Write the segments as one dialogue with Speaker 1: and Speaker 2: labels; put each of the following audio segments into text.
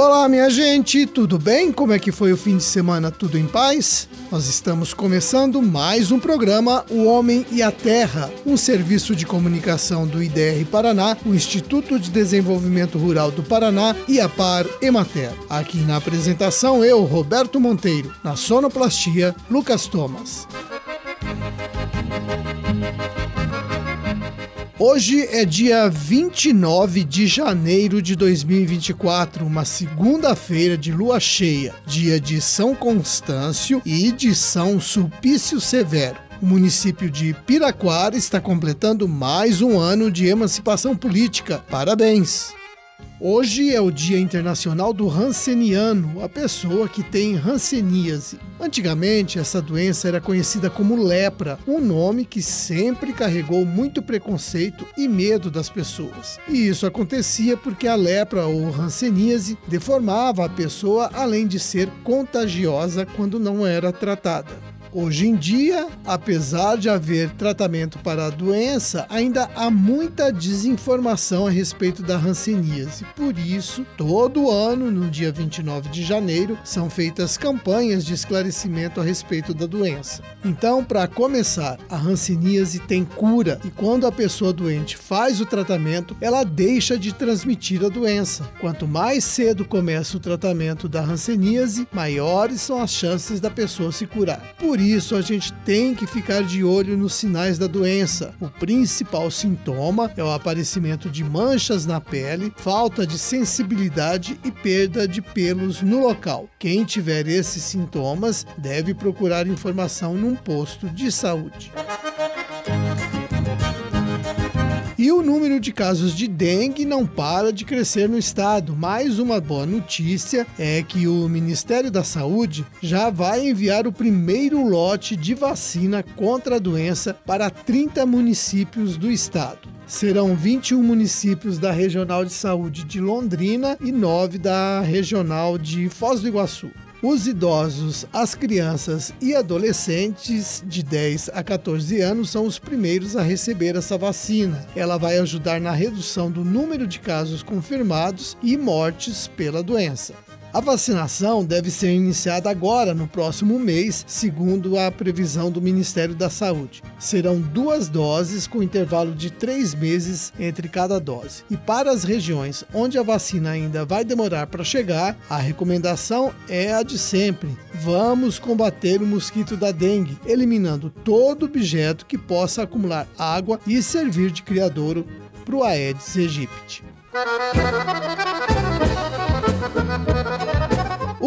Speaker 1: Olá, minha gente, tudo bem? Como é que foi o fim de semana? Tudo em paz? Nós estamos começando mais um programa O Homem e a Terra, um serviço de comunicação do IDR Paraná, o Instituto de Desenvolvimento Rural do Paraná e a Par Emater. Aqui na apresentação eu, Roberto Monteiro, na sonoplastia, Lucas Thomas. Hoje é dia 29 de janeiro de 2024, uma segunda-feira de lua cheia, dia de São Constâncio e de São Sulpício Severo. O município de Piraquara está completando mais um ano de emancipação política. Parabéns! Hoje é o Dia Internacional do Hanseníano, a pessoa que tem hanseníase. Antigamente, essa doença era conhecida como lepra, um nome que sempre carregou muito preconceito e medo das pessoas. E isso acontecia porque a lepra ou hanseníase deformava a pessoa além de ser contagiosa quando não era tratada. Hoje em dia, apesar de haver tratamento para a doença, ainda há muita desinformação a respeito da hanseníase. Por isso, todo ano, no dia 29 de janeiro, são feitas campanhas de esclarecimento a respeito da doença. Então, para começar, a hanseníase tem cura e quando a pessoa doente faz o tratamento, ela deixa de transmitir a doença. Quanto mais cedo começa o tratamento da hanseníase, maiores são as chances da pessoa se curar. Por por isso, a gente tem que ficar de olho nos sinais da doença. O principal sintoma é o aparecimento de manchas na pele, falta de sensibilidade e perda de pelos no local. Quem tiver esses sintomas deve procurar informação num posto de saúde. E o número de casos de dengue não para de crescer no estado. Mais uma boa notícia é que o Ministério da Saúde já vai enviar o primeiro lote de vacina contra a doença para 30 municípios do estado serão 21 municípios da Regional de Saúde de Londrina e 9 da Regional de Foz do Iguaçu. Os idosos, as crianças e adolescentes de 10 a 14 anos são os primeiros a receber essa vacina. Ela vai ajudar na redução do número de casos confirmados e mortes pela doença. A vacinação deve ser iniciada agora, no próximo mês, segundo a previsão do Ministério da Saúde. Serão duas doses com intervalo de três meses entre cada dose. E para as regiões onde a vacina ainda vai demorar para chegar, a recomendação é a de sempre: vamos combater o mosquito da dengue, eliminando todo objeto que possa acumular água e servir de criadouro para o Aedes aegypti.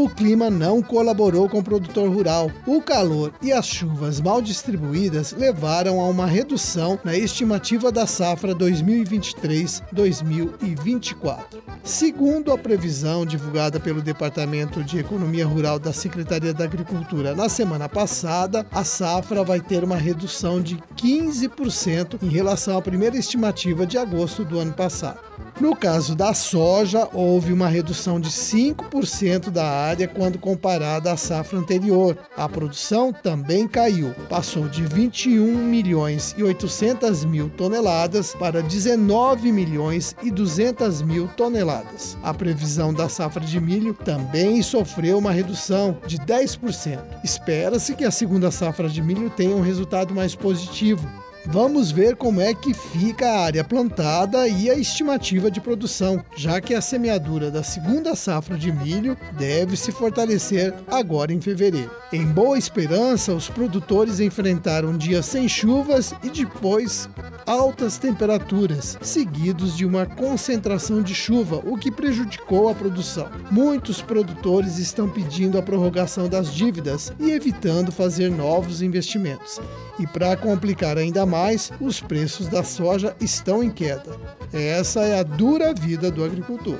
Speaker 1: O clima não colaborou com o produtor rural. O calor e as chuvas mal distribuídas levaram a uma redução na estimativa da safra 2023-2024. Segundo a previsão divulgada pelo Departamento de Economia Rural da Secretaria da Agricultura na semana passada, a safra vai ter uma redução de 15% em relação à primeira estimativa de agosto do ano passado. No caso da soja, houve uma redução de 5% da área quando comparada à safra anterior. A produção também caiu, passou de 21 milhões e 800 mil toneladas para 19 milhões e 200 mil toneladas. A previsão da safra de milho também sofreu uma redução de 10%. Espera-se que a segunda safra de milho tenha um resultado mais positivo, Vamos ver como é que fica a área plantada e a estimativa de produção, já que a semeadura da segunda safra de milho deve se fortalecer agora em fevereiro. Em Boa Esperança, os produtores enfrentaram dias sem chuvas e depois altas temperaturas, seguidos de uma concentração de chuva, o que prejudicou a produção. Muitos produtores estão pedindo a prorrogação das dívidas e evitando fazer novos investimentos. E para complicar ainda mais, os preços da soja estão em queda. Essa é a dura vida do agricultor.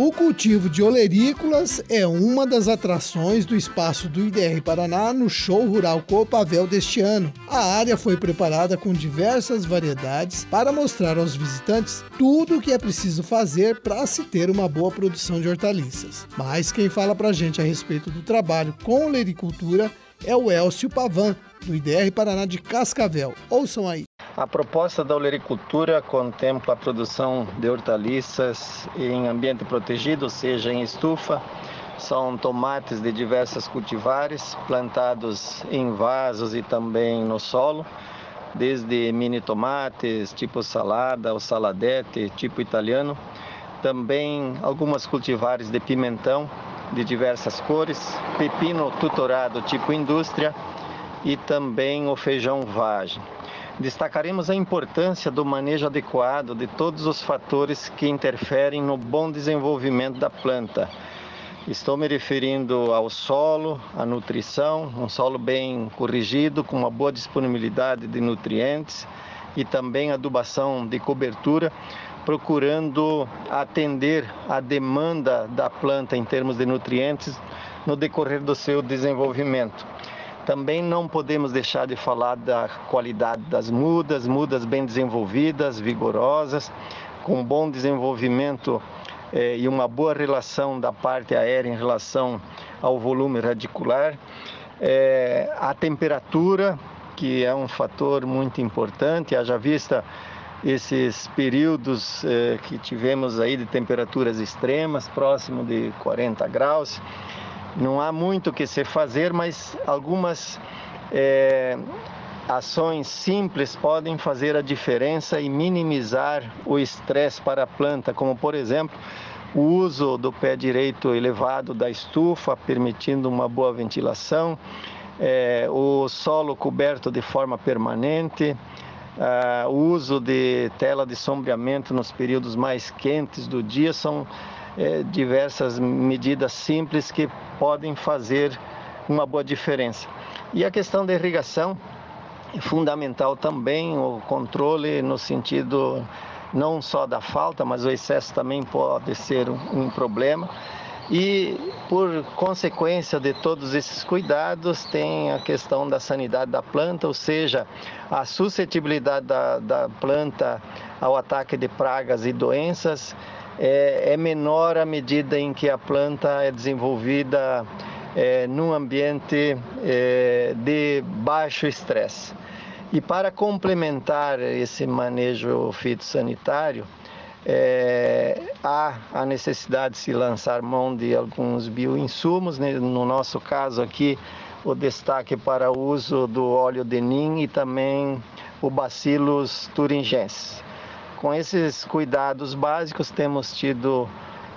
Speaker 1: O cultivo de olerícolas é uma das atrações do espaço do IDR Paraná no Show Rural Copavel deste ano. A área foi preparada com diversas variedades para mostrar aos visitantes tudo o que é preciso fazer para se ter uma boa produção de hortaliças. Mas quem fala para a gente a respeito do trabalho com olericultura é o Elcio Pavan, do IDR Paraná de Cascavel. Ouçam aí.
Speaker 2: A proposta da olericultura contempla a produção de hortaliças em ambiente protegido, ou seja, em estufa. São tomates de diversas cultivares, plantados em vasos e também no solo, desde mini tomates tipo salada ou saladete tipo italiano. Também algumas cultivares de pimentão de diversas cores, pepino tutorado tipo indústria e também o feijão vagem. Destacaremos a importância do manejo adequado de todos os fatores que interferem no bom desenvolvimento da planta. Estou me referindo ao solo, à nutrição, um solo bem corrigido, com uma boa disponibilidade de nutrientes e também adubação de cobertura, procurando atender a demanda da planta em termos de nutrientes no decorrer do seu desenvolvimento. Também não podemos deixar de falar da qualidade das mudas, mudas bem desenvolvidas, vigorosas, com bom desenvolvimento eh, e uma boa relação da parte aérea em relação ao volume radicular. Eh, a temperatura, que é um fator muito importante, haja vista esses períodos eh, que tivemos aí de temperaturas extremas, próximo de 40 graus. Não há muito o que se fazer, mas algumas é, ações simples podem fazer a diferença e minimizar o estresse para a planta, como por exemplo o uso do pé direito elevado da estufa, permitindo uma boa ventilação, é, o solo coberto de forma permanente, o uso de tela de sombreamento nos períodos mais quentes do dia são é, diversas medidas simples que podem fazer uma boa diferença. E a questão da irrigação é fundamental também, o controle no sentido não só da falta, mas o excesso também pode ser um, um problema. E por consequência de todos esses cuidados, tem a questão da sanidade da planta, ou seja, a suscetibilidade da, da planta ao ataque de pragas e doenças é, é menor à medida em que a planta é desenvolvida é, num ambiente é, de baixo estresse. E para complementar esse manejo fitossanitário, é, há a necessidade de se lançar mão de alguns bioinsumos, né? no nosso caso aqui, o destaque para o uso do óleo de nim e também o Bacillus thuringiensis. Com esses cuidados básicos, temos tido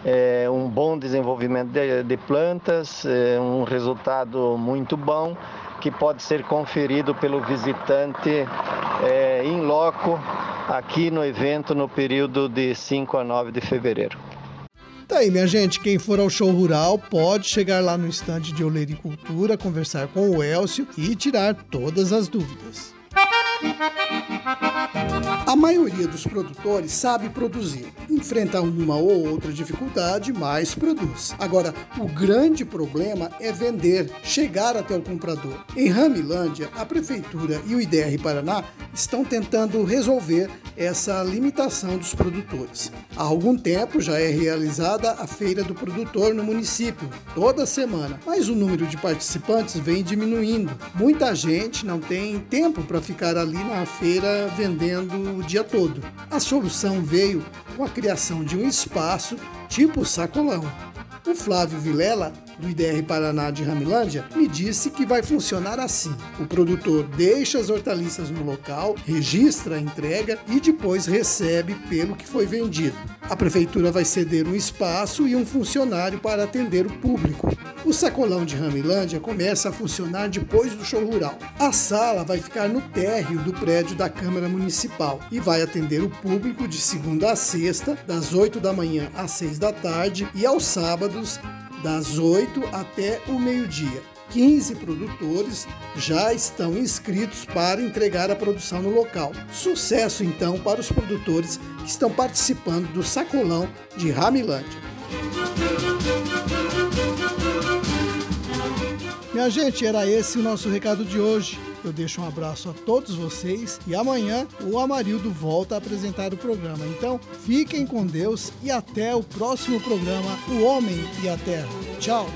Speaker 2: é, um bom desenvolvimento de, de plantas, é, um resultado muito bom que pode ser conferido pelo visitante é, em loco aqui no evento no período de 5 a 9 de fevereiro.
Speaker 1: Tá aí, minha gente, quem for ao show rural pode chegar lá no estande de Olericultura, conversar com o Elcio e tirar todas as dúvidas. A maioria dos produtores sabe produzir, enfrenta uma ou outra dificuldade, mas produz. Agora, o grande problema é vender, chegar até o comprador. Em Ramilândia, a prefeitura e o IDR Paraná estão tentando resolver essa limitação dos produtores. Há algum tempo já é realizada a feira do produtor no município, toda semana, mas o número de participantes vem diminuindo. Muita gente não tem tempo para ficar ali na feira vendendo o dia todo. A solução veio com a criação de um espaço tipo sacolão. O Flávio Vilela do IDR Paraná de Ramilândia, me disse que vai funcionar assim: o produtor deixa as hortaliças no local, registra a entrega e depois recebe pelo que foi vendido. A prefeitura vai ceder um espaço e um funcionário para atender o público. O sacolão de Ramilândia começa a funcionar depois do show rural. A sala vai ficar no térreo do prédio da Câmara Municipal e vai atender o público de segunda a sexta, das 8 da manhã às 6 da tarde e aos sábados, das 8 até o meio-dia. 15 produtores já estão inscritos para entregar a produção no local. Sucesso então para os produtores que estão participando do Sacolão de Ramilândia. Minha gente, era esse o nosso recado de hoje. Eu deixo um abraço a todos vocês e amanhã o Amarildo volta a apresentar o programa. Então, fiquem com Deus e até o próximo programa O Homem e a Terra. Tchau!